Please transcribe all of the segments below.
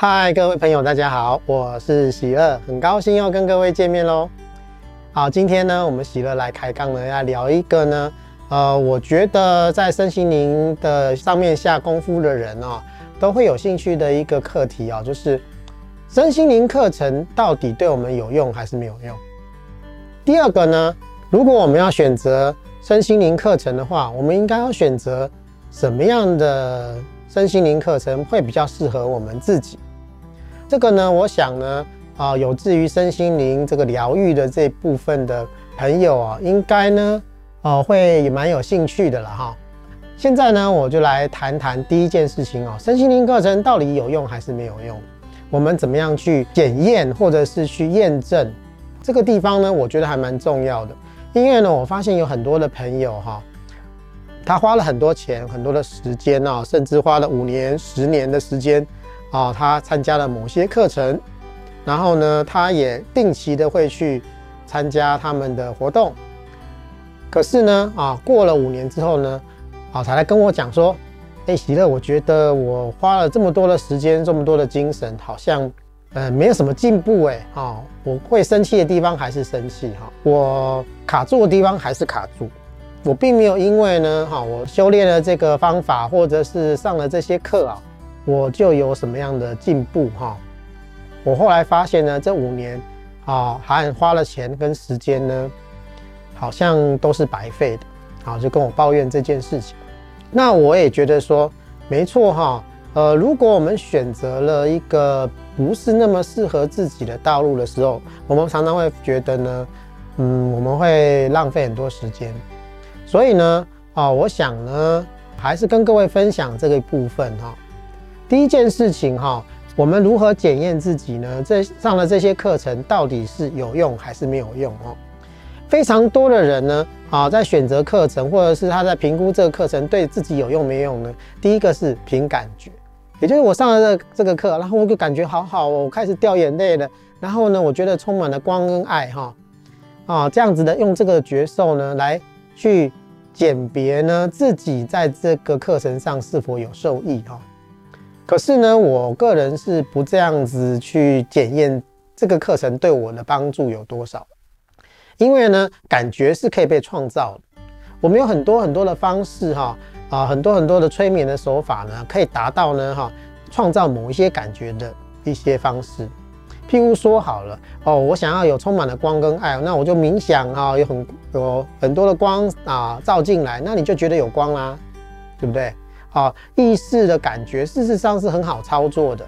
嗨，各位朋友，大家好，我是喜乐，很高兴又跟各位见面喽。好，今天呢，我们喜乐来开杠呢，要聊一个呢，呃，我觉得在身心灵的上面下功夫的人哦，都会有兴趣的一个课题啊，就是身心灵课程到底对我们有用还是没有用？第二个呢，如果我们要选择身心灵课程的话，我们应该要选择什么样的身心灵课程会比较适合我们自己？这个呢，我想呢，啊，有志于身心灵这个疗愈的这部分的朋友啊，应该呢，哦，会也蛮有兴趣的了哈。现在呢，我就来谈谈第一件事情哦，身心灵课程到底有用还是没有用？我们怎么样去检验或者是去验证？这个地方呢，我觉得还蛮重要的，因为呢，我发现有很多的朋友哈，他花了很多钱、很多的时间啊，甚至花了五年、十年的时间。啊，他参加了某些课程，然后呢，他也定期的会去参加他们的活动。可是呢，啊，过了五年之后呢，啊，才来跟我讲说，哎，喜乐，我觉得我花了这么多的时间，这么多的精神，好像呃没有什么进步哎，啊，我会生气的地方还是生气哈，我卡住的地方还是卡住，我并没有因为呢，哈，我修炼了这个方法，或者是上了这些课啊。我就有什么样的进步哈？我后来发现呢，这五年啊，还花了钱跟时间呢，好像都是白费的啊，就跟我抱怨这件事情。那我也觉得说，没错哈，呃，如果我们选择了一个不是那么适合自己的道路的时候，我们常常会觉得呢，嗯，我们会浪费很多时间。所以呢，啊，我想呢，还是跟各位分享这个部分哈。第一件事情哈，我们如何检验自己呢？这上了这些课程到底是有用还是没有用哦？非常多的人呢，啊，在选择课程或者是他在评估这个课程对自己有用没用呢？第一个是凭感觉，也就是我上了这这个课，然后我就感觉好好哦，我开始掉眼泪了，然后呢，我觉得充满了光跟爱哈，啊，这样子的用这个觉受呢来去鉴别呢自己在这个课程上是否有受益哈。可是呢，我个人是不这样子去检验这个课程对我的帮助有多少，因为呢，感觉是可以被创造的。我们有很多很多的方式哈啊，很多很多的催眠的手法呢，可以达到呢哈创造某一些感觉的一些方式。譬如说好了哦，我想要有充满了光跟爱，那我就冥想啊，有很有很多的光啊照进来，那你就觉得有光啦，对不对？啊，意识的感觉，事实上是很好操作的。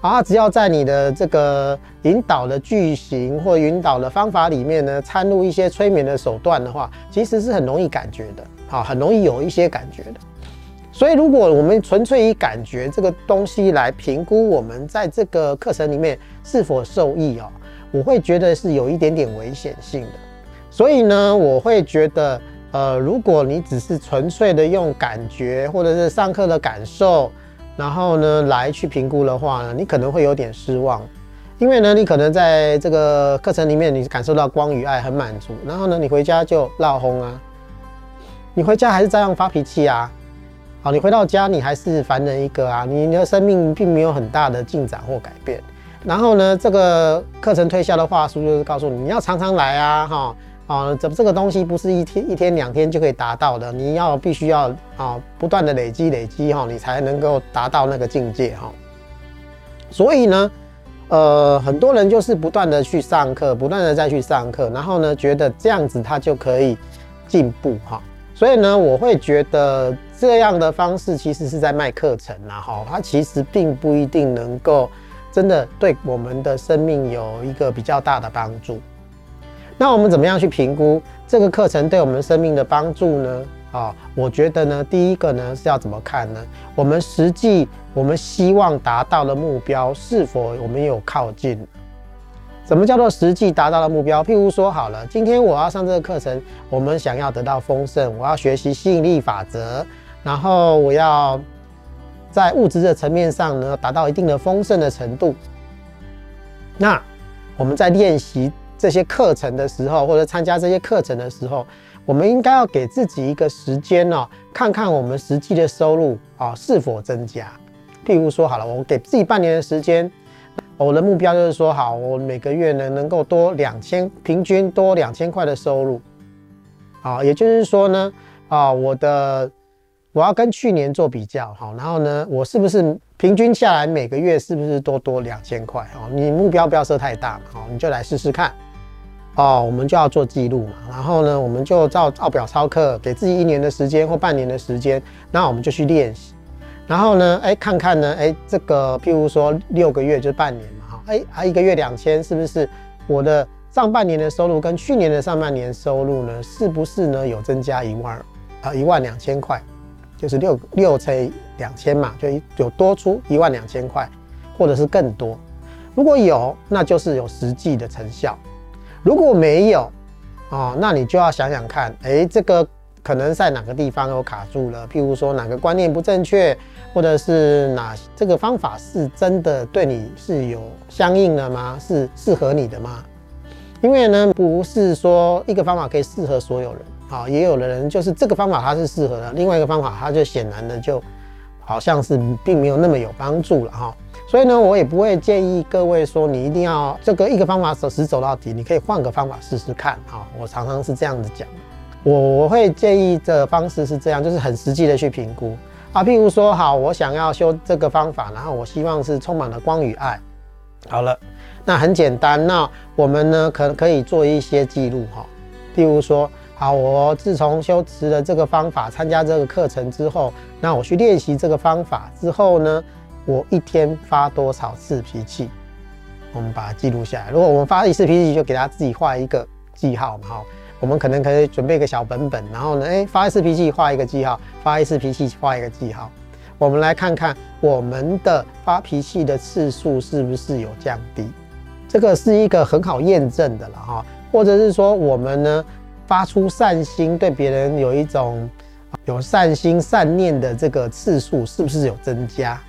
啊，只要在你的这个引导的句型或引导的方法里面呢，掺入一些催眠的手段的话，其实是很容易感觉的。啊，很容易有一些感觉的。所以，如果我们纯粹以感觉这个东西来评估我们在这个课程里面是否受益啊，我会觉得是有一点点危险性的。所以呢，我会觉得。呃，如果你只是纯粹的用感觉或者是上课的感受，然后呢来去评估的话呢，你可能会有点失望，因为呢，你可能在这个课程里面你感受到光与爱很满足，然后呢，你回家就闹哄啊，你回家还是照样发脾气啊，好，你回到家你还是凡人一个啊，你的生命并没有很大的进展或改变，然后呢，这个课程推销的话术就是告诉你，你要常常来啊，哈。啊，这这个东西不是一天一天两天就可以达到的，你要必须要啊不断的累积累积哈，你才能够达到那个境界哈。所以呢，呃，很多人就是不断的去上课，不断的再去上课，然后呢，觉得这样子他就可以进步哈。所以呢，我会觉得这样的方式其实是在卖课程啦哈，它其实并不一定能够真的对我们的生命有一个比较大的帮助。那我们怎么样去评估这个课程对我们生命的帮助呢？啊，我觉得呢，第一个呢是要怎么看呢？我们实际我们希望达到的目标是否我们有靠近？什么叫做实际达到的目标？譬如说好了，今天我要上这个课程，我们想要得到丰盛，我要学习吸引力法则，然后我要在物质的层面上呢达到一定的丰盛的程度。那我们在练习。这些课程的时候，或者参加这些课程的时候，我们应该要给自己一个时间哦，看看我们实际的收入啊是否增加。譬如说好了，我给自己半年的时间，我的目标就是说好，我每个月呢能够多两千，平均多两千块的收入。啊，也就是说呢，啊，我的我要跟去年做比较，好，然后呢，我是不是平均下来每个月是不是多多两千块？哦，你目标不要设太大嘛，好，你就来试试看。哦，我们就要做记录嘛，然后呢，我们就照照表操课，给自己一年的时间或半年的时间，那我们就去练习。然后呢，哎，看看呢，哎，这个譬如说六个月就是半年嘛，哈，哎，还一个月两千，是不是我的？上半年的收入跟去年的上半年收入呢，是不是呢有增加一万啊一万两千块，就是六六乘两千嘛，就有多出一万两千块，或者是更多。如果有，那就是有实际的成效；如果没有，哦，那你就要想想看，哎，这个可能在哪个地方有卡住了，譬如说哪个观念不正确，或者是哪这个方法是真的对你是有相应的吗？是适合你的吗？因为呢，不是说一个方法可以适合所有人啊，也有的人就是这个方法它是适合的，另外一个方法它就显然的就好像是并没有那么有帮助了哈。所以呢，我也不会建议各位说你一定要这个一个方法走死走到底，你可以换个方法试试看啊。我常常是这样子讲，我我会建议的方式是这样，就是很实际的去评估啊。譬如说，好，我想要修这个方法，然后我希望是充满了光与爱。好了。那很简单，那我们呢，可可以做一些记录哈，譬如说，好，我自从修持了这个方法，参加这个课程之后，那我去练习这个方法之后呢，我一天发多少次脾气，我们把它记录下来。如果我们发一次脾气，就给他自己画一个记号嘛哈。我们可能可以准备一个小本本，然后呢，哎，发一次脾气画一个记号，发一次脾气画一个记号。我们来看看我们的发脾气的次数是不是有降低。这个是一个很好验证的了哈，或者是说我们呢发出善心，对别人有一种有善心善念的这个次数是不是有增加？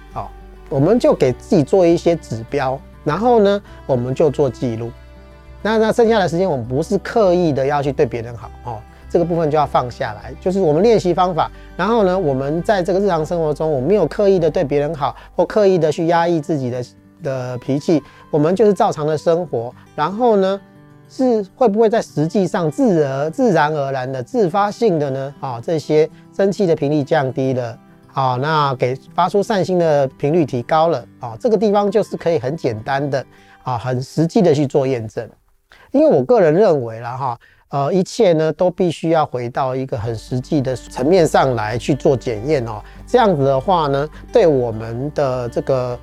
我们就给自己做一些指标，然后呢我们就做记录。那那剩下的时间我们不是刻意的要去对别人好哦，这个部分就要放下来，就是我们练习方法，然后呢我们在这个日常生活中，我没有刻意的对别人好，或刻意的去压抑自己的。的脾气，我们就是照常的生活，然后呢，是会不会在实际上自而自然而然的自发性的呢？啊，这些生气的频率降低了，啊，那给发出善心的频率提高了，啊，这个地方就是可以很简单的啊，很实际的去做验证。因为我个人认为啦，哈，呃，一切呢都必须要回到一个很实际的层面上来去做检验哦，这样子的话呢，对我们的这个。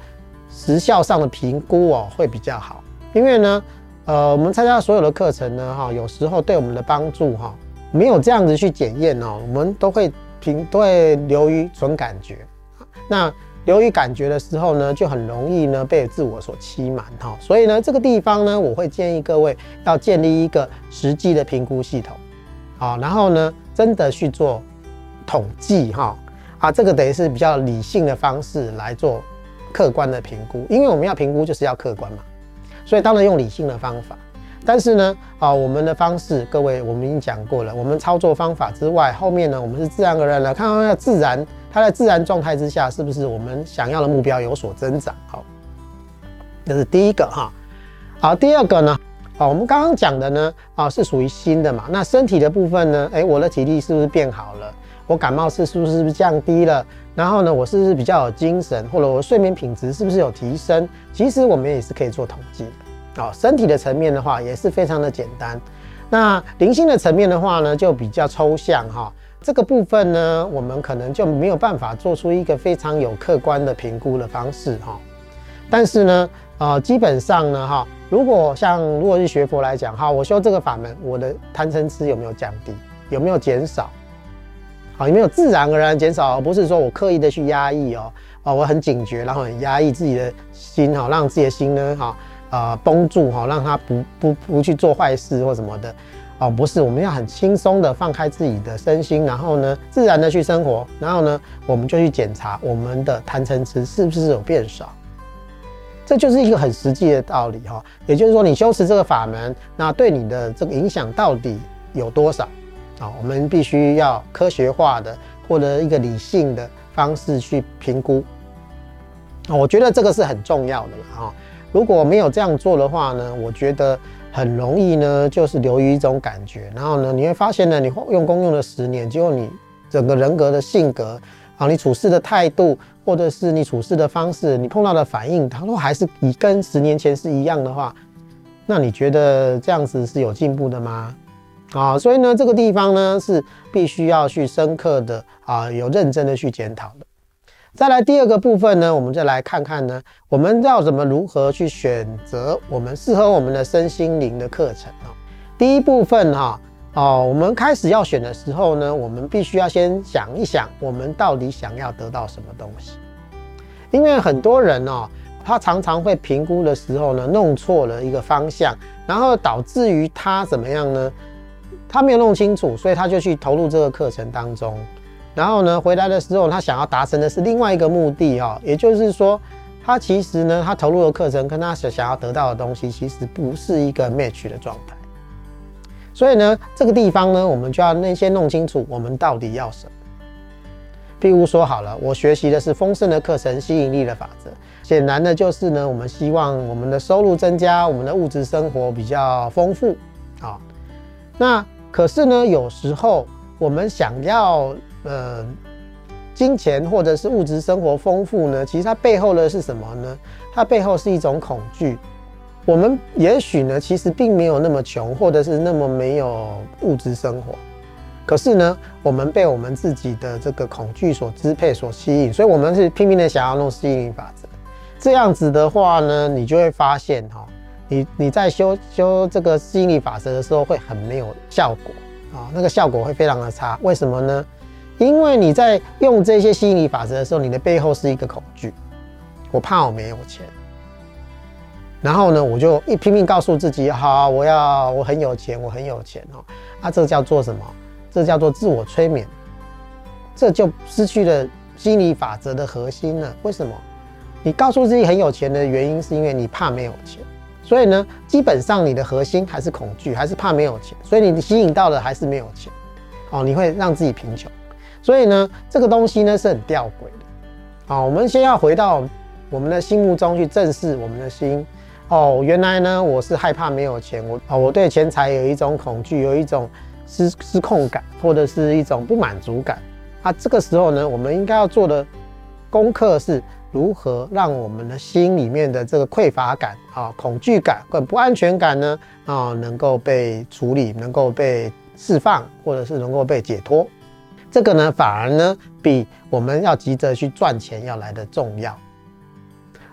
时效上的评估哦，会比较好，因为呢，呃，我们参加所有的课程呢，哈，有时候对我们的帮助哈，没有这样子去检验哦，我们都会凭都会流于纯感觉，那流于感觉的时候呢，就很容易呢被自我所欺瞒哈，所以呢，这个地方呢，我会建议各位要建立一个实际的评估系统，好，然后呢，真的去做统计哈，啊，这个等于是比较理性的方式来做。客观的评估，因为我们要评估就是要客观嘛，所以当然用理性的方法。但是呢，啊，我们的方式，各位我们已经讲过了，我们操作方法之外，后面呢，我们是自然而然的看到那自然，它在自然状态之下，是不是我们想要的目标有所增长？好，这是第一个哈。好，第二个呢，啊，我们刚刚讲的呢，啊，是属于新的嘛。那身体的部分呢，哎，我的体力是不是变好了？我感冒次数是不是降低了？然后呢，我是不是比较有精神，或者我睡眠品质是不是有提升？其实我们也是可以做统计的。哦，身体的层面的话也是非常的简单。那灵性的层面的话呢，就比较抽象哈。这个部分呢，我们可能就没有办法做出一个非常有客观的评估的方式哈。但是呢，呃，基本上呢，哈，如果像如果是学佛来讲哈，我修这个法门，我的贪嗔痴有没有降低？有没有减少？好，有没有自然而然减少，而不是说我刻意的去压抑哦，哦，我很警觉，然后很压抑自己的心哈，让自己的心呢哈，呃，绷住哈，让他不不不去做坏事或什么的，哦，不是，我们要很轻松的放开自己的身心，然后呢，自然的去生活，然后呢，我们就去检查我们的贪嗔痴是不是有变少，这就是一个很实际的道理哈，也就是说，你修持这个法门，那对你的这个影响到底有多少？啊，我们必须要科学化的或者一个理性的方式去评估。我觉得这个是很重要的了哈。如果没有这样做的话呢，我觉得很容易呢，就是流于一种感觉，然后呢，你会发现呢，你用功用了十年，结果你整个人格的性格啊，你处事的态度，或者是你处事的方式，你碰到的反应，它都还是以跟十年前是一样的话，那你觉得这样子是有进步的吗？啊，所以呢，这个地方呢是必须要去深刻的啊，有认真的去检讨的。再来第二个部分呢，我们再来看看呢，我们要怎么如何去选择我们适合我们的身心灵的课程啊。第一部分哈，哦，我们开始要选的时候呢，我们必须要先想一想，我们到底想要得到什么东西。因为很多人哦，他常常会评估的时候呢，弄错了一个方向，然后导致于他怎么样呢？他没有弄清楚，所以他就去投入这个课程当中，然后呢，回来的时候他想要达成的是另外一个目的哦，也就是说，他其实呢，他投入的课程跟他想想要得到的东西，其实不是一个 match 的状态。所以呢，这个地方呢，我们就要那先弄清楚，我们到底要什么。譬如说好了，我学习的是丰盛的课程，吸引力的法则。显然的就是呢，我们希望我们的收入增加，我们的物质生活比较丰富啊。那可是呢，有时候我们想要呃金钱或者是物质生活丰富呢，其实它背后的是什么呢？它背后是一种恐惧。我们也许呢，其实并没有那么穷，或者是那么没有物质生活。可是呢，我们被我们自己的这个恐惧所支配、所吸引，所以我们是拼命的想要弄吸引力法则。这样子的话呢，你就会发现哈，你你在修修这个吸引力法则的时候会很没有效果啊，那个效果会非常的差。为什么呢？因为你在用这些吸引力法则的时候，你的背后是一个恐惧，我怕我没有钱。然后呢，我就一拼命告诉自己，好，我要我很有钱，我很有钱哦。啊，这叫做什么？这叫做自我催眠，这就失去了吸引力法则的核心了。为什么？你告诉自己很有钱的原因，是因为你怕没有钱。所以呢，基本上你的核心还是恐惧，还是怕没有钱。所以你吸引到的还是没有钱。哦，你会让自己贫穷。所以呢，这个东西呢是很吊诡的。好，我们先要回到我们的心目中去正视我们的心。哦，原来呢我是害怕没有钱。我哦，我对钱财有一种恐惧，有一种。失失控感，或者是一种不满足感。啊，这个时候呢，我们应该要做的功课是如何让我们的心里面的这个匮乏感啊、恐惧感跟不安全感呢啊，能够被处理，能够被释放，或者是能够被解脱。这个呢，反而呢，比我们要急着去赚钱要来得重要。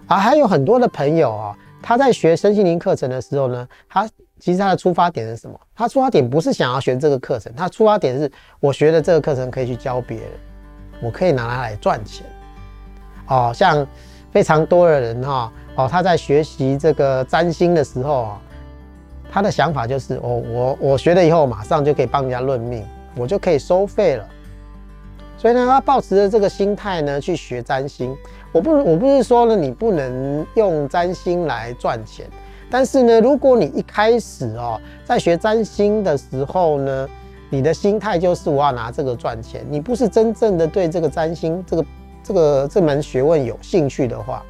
啊，还有很多的朋友啊，他在学身心灵课程的时候呢，他。其实他的出发点是什么？他出发点不是想要学这个课程，他出发点是我学的这个课程可以去教别人，我可以拿它来赚钱。哦，像非常多的人哈，哦，他在学习这个占星的时候啊，他的想法就是，哦，我我学了以后马上就可以帮人家论命，我就可以收费了。所以呢，他抱持着这个心态呢去学占星。我不，我不是说呢，你不能用占星来赚钱。但是呢，如果你一开始哦，在学占星的时候呢，你的心态就是我要拿这个赚钱，你不是真正的对这个占星这个这个这门学问有兴趣的话，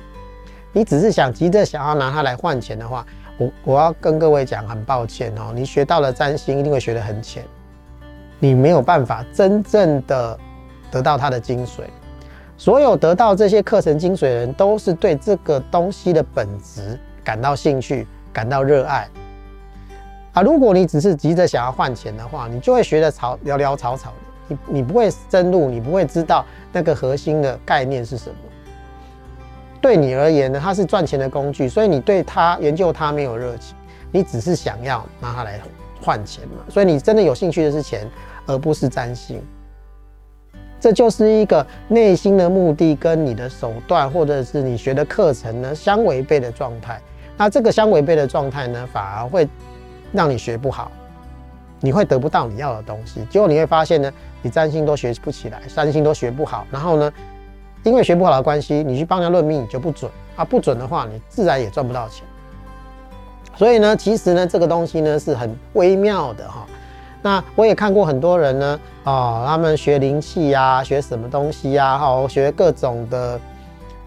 你只是想急着想要拿它来换钱的话，我我要跟各位讲，很抱歉哦，你学到了占星一定会学得很浅，你没有办法真正的得到它的精髓。所有得到这些课程精髓的人，都是对这个东西的本质。感到兴趣，感到热爱啊！如果你只是急着想要换钱的话，你就会学得草潦潦草草的，你你不会深入，你不会知道那个核心的概念是什么。对你而言呢，它是赚钱的工具，所以你对它研究它没有热情，你只是想要拿它来换钱嘛。所以你真的有兴趣的是钱，而不是占星。这就是一个内心的目的跟你的手段，或者是你学的课程呢相违背的状态。那这个相违背的状态呢，反而会让你学不好，你会得不到你要的东西。结果你会发现呢，你占星都学不起来，占星都学不好。然后呢，因为学不好的关系，你去帮人家论命你就不准啊，不准的话，你自然也赚不到钱。所以呢，其实呢，这个东西呢是很微妙的哈。那我也看过很多人呢，哦，他们学灵气呀，学什么东西呀，哈，学各种的。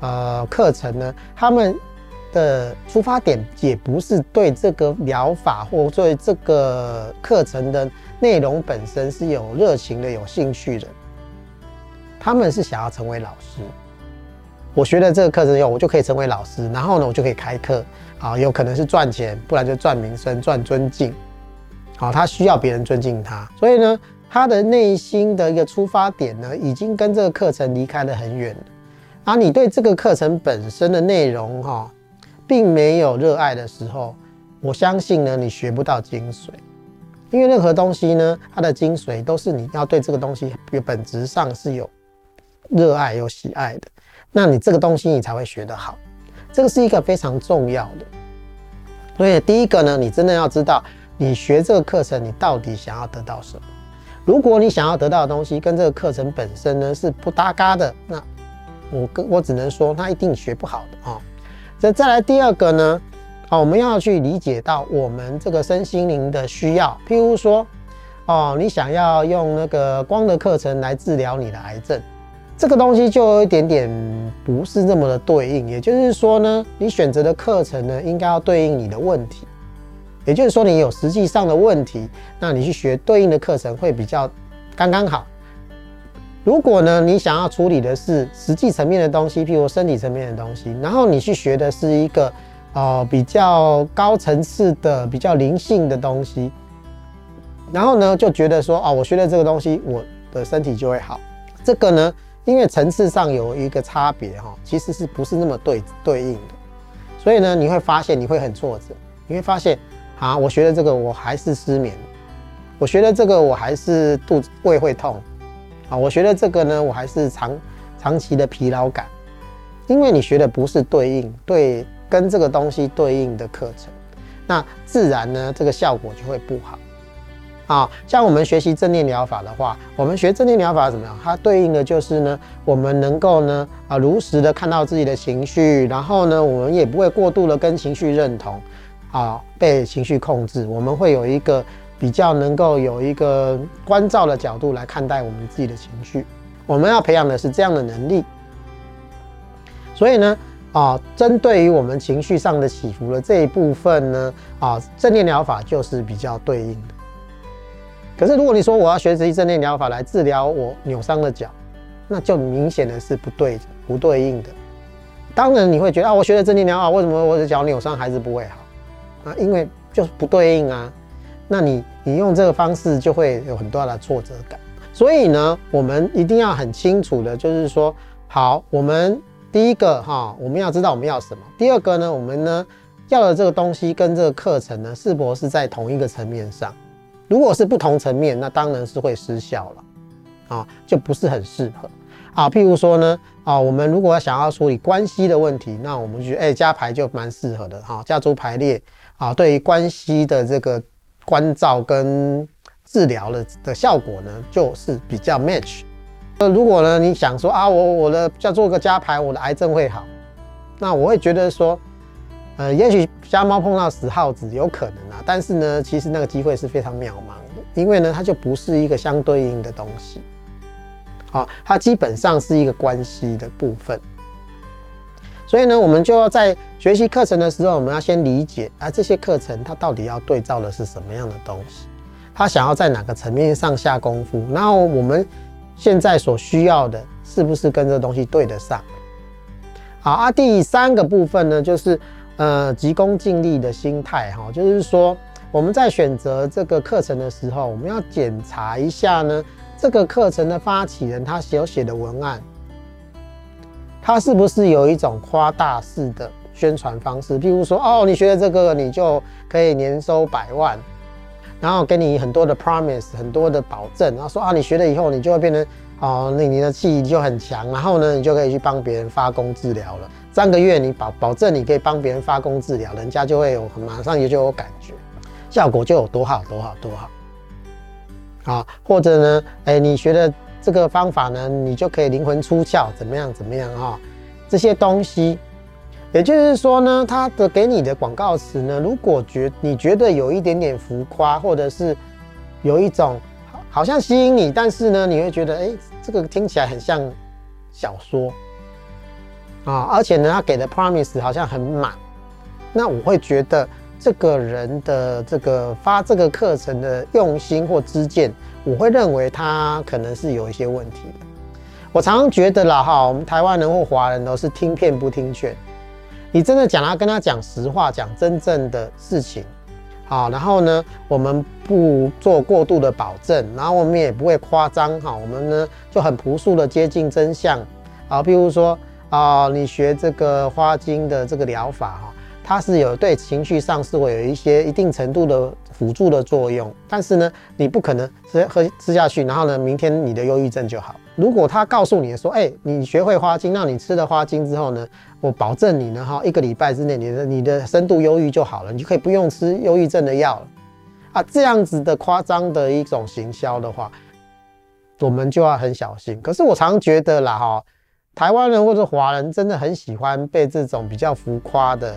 呃课程呢，他们的出发点也不是对这个疗法或对这个课程的内容本身是有热情的、有兴趣的。他们是想要成为老师。我学了这个课程以后，我就可以成为老师，然后呢，我就可以开课啊，有可能是赚钱，不然就赚名声、赚尊敬。好，他需要别人尊敬他，所以呢，他的内心的一个出发点呢，已经跟这个课程离开得很远了。而你对这个课程本身的内容哈，并没有热爱的时候，我相信呢，你学不到精髓。因为任何东西呢，它的精髓都是你要对这个东西有本质上是有热爱、有喜爱的，那你这个东西你才会学得好。这个是一个非常重要的。所以第一个呢，你真的要知道，你学这个课程，你到底想要得到什么？如果你想要得到的东西跟这个课程本身呢是不搭嘎的，那我跟我只能说，那一定学不好的啊。再再来第二个呢，啊，我们要去理解到我们这个身心灵的需要。譬如说，哦，你想要用那个光的课程来治疗你的癌症，这个东西就有一点点不是那么的对应。也就是说呢，你选择的课程呢，应该要对应你的问题。也就是说，你有实际上的问题，那你去学对应的课程会比较刚刚好。如果呢，你想要处理的是实际层面的东西，譬如身体层面的东西，然后你去学的是一个、呃、比较高层次的、比较灵性的东西，然后呢就觉得说哦，我学了这个东西，我的身体就会好。这个呢，因为层次上有一个差别哈，其实是不是那么对对应的，所以呢，你会发现你会很挫折，你会发现啊，我学了这个我还是失眠，我学了这个我还是肚子胃会痛。啊，我学的这个呢，我还是长长期的疲劳感，因为你学的不是对应对跟这个东西对应的课程，那自然呢，这个效果就会不好。啊，像我们学习正念疗法的话，我们学正念疗法怎么样？它对应的就是呢，我们能够呢啊如实的看到自己的情绪，然后呢，我们也不会过度的跟情绪认同，啊，被情绪控制，我们会有一个。比较能够有一个关照的角度来看待我们自己的情绪，我们要培养的是这样的能力。所以呢，啊，针对于我们情绪上的起伏的这一部分呢，啊，正念疗法就是比较对应的。可是如果你说我要学习正念疗法来治疗我扭伤的脚，那就明显的是不对不对应的。当然你会觉得啊，我学了正念疗法，为什么我的脚扭伤还是不会好？啊，因为就是不对应啊。那你你用这个方式就会有很多的挫折感，所以呢，我们一定要很清楚的，就是说，好，我们第一个哈，我们要知道我们要什么。第二个呢，我们呢要的这个东西跟这个课程呢，是否是在同一个层面上？如果是不同层面，那当然是会失效了，啊，就不是很适合。啊，譬如说呢，啊，我们如果想要处理关系的问题，那我们觉得，哎，家牌就蛮适合的哈，家族排列啊，对于关系的这个。关照跟治疗的的效果呢，就是比较 match。那如果呢，你想说啊，我我的叫做个加排，我的癌症会好，那我会觉得说，呃，也许瞎猫碰到死耗子有可能啊，但是呢，其实那个机会是非常渺茫的，因为呢，它就不是一个相对应的东西，好，它基本上是一个关系的部分。所以呢，我们就要在学习课程的时候，我们要先理解啊，这些课程它到底要对照的是什么样的东西，它想要在哪个层面上下功夫，然后我们现在所需要的是不是跟这东西对得上？好啊，第三个部分呢，就是呃急功近利的心态哈，就是说我们在选择这个课程的时候，我们要检查一下呢，这个课程的发起人他所写的文案。它是不是有一种夸大式的宣传方式？譬如说，哦，你学了这个，你就可以年收百万，然后给你很多的 promise，很多的保证，然后说啊，你学了以后，你就会变成哦，那你的气就很强，然后呢，你就可以去帮别人发功治疗了。三个月你保保证你可以帮别人发功治疗，人家就会有马上也就有感觉，效果就有多好多好多好。啊，或者呢，哎，你学的。这个方法呢，你就可以灵魂出窍，怎么样？怎么样啊、哦？这些东西，也就是说呢，他的给你的广告词呢，如果觉你觉得有一点点浮夸，或者是有一种好像吸引你，但是呢，你会觉得，哎，这个听起来很像小说啊，而且呢，他给的 promise 好像很满，那我会觉得这个人的这个发这个课程的用心或知见，我会认为他可能是有一些问题的。我常常觉得啦哈，我们台湾人或华人都是听骗不听劝，你真的讲他跟他讲实话，讲真正的事情，好，然后呢，我们不做过度的保证，然后我们也不会夸张哈，我们呢就很朴素的接近真相，啊，譬如说。啊、你学这个花精的这个疗法哈，它是有对情绪上是会有一些一定程度的辅助的作用，但是呢，你不可能吃喝吃下去，然后呢，明天你的忧郁症就好。如果他告诉你说，哎、你学会花精，让你吃了花精之后呢，我保证你呢哈，一个礼拜之内你的你的深度忧郁就好了，你就可以不用吃忧郁症的药了啊。这样子的夸张的一种行销的话，我们就要很小心。可是我常觉得啦哈。台湾人或者华人真的很喜欢被这种比较浮夸的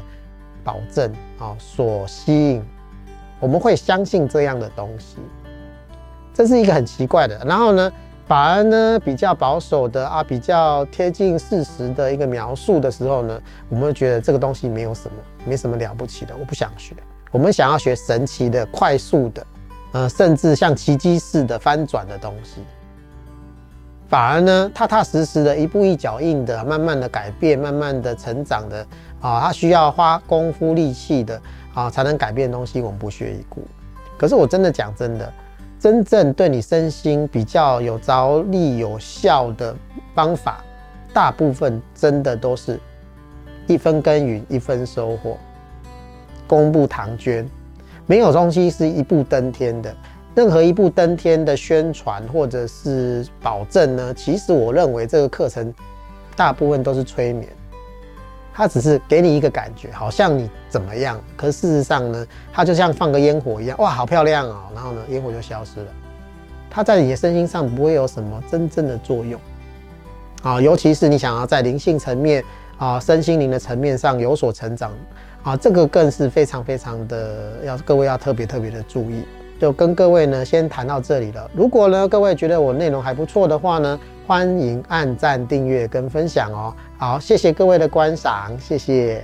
保证啊所吸引，我们会相信这样的东西，这是一个很奇怪的。然后呢，反而呢比较保守的啊，比较贴近事实的一个描述的时候呢，我们会觉得这个东西没有什么，没什么了不起的，我不想学。我们想要学神奇的、快速的，呃，甚至像奇迹似的翻转的东西。反而呢，踏踏实实的，一步一脚印的，慢慢的改变，慢慢的成长的啊，他需要花功夫力气的啊，才能改变东西，我们不屑一顾。可是我真的讲真的，真正对你身心比较有着力、有效的方法，大部分真的都是一分耕耘一分收获，功不唐捐，没有东西是一步登天的。任何一步登天的宣传或者是保证呢，其实我认为这个课程大部分都是催眠，它只是给你一个感觉，好像你怎么样，可是事实上呢，它就像放个烟火一样，哇，好漂亮哦，然后呢，烟火就消失了，它在你的身心上不会有什么真正的作用啊，尤其是你想要在灵性层面啊、身心灵的层面上有所成长啊，这个更是非常非常的要各位要特别特别的注意。就跟各位呢，先谈到这里了。如果呢，各位觉得我内容还不错的话呢，欢迎按赞、订阅跟分享哦。好，谢谢各位的观赏，谢谢。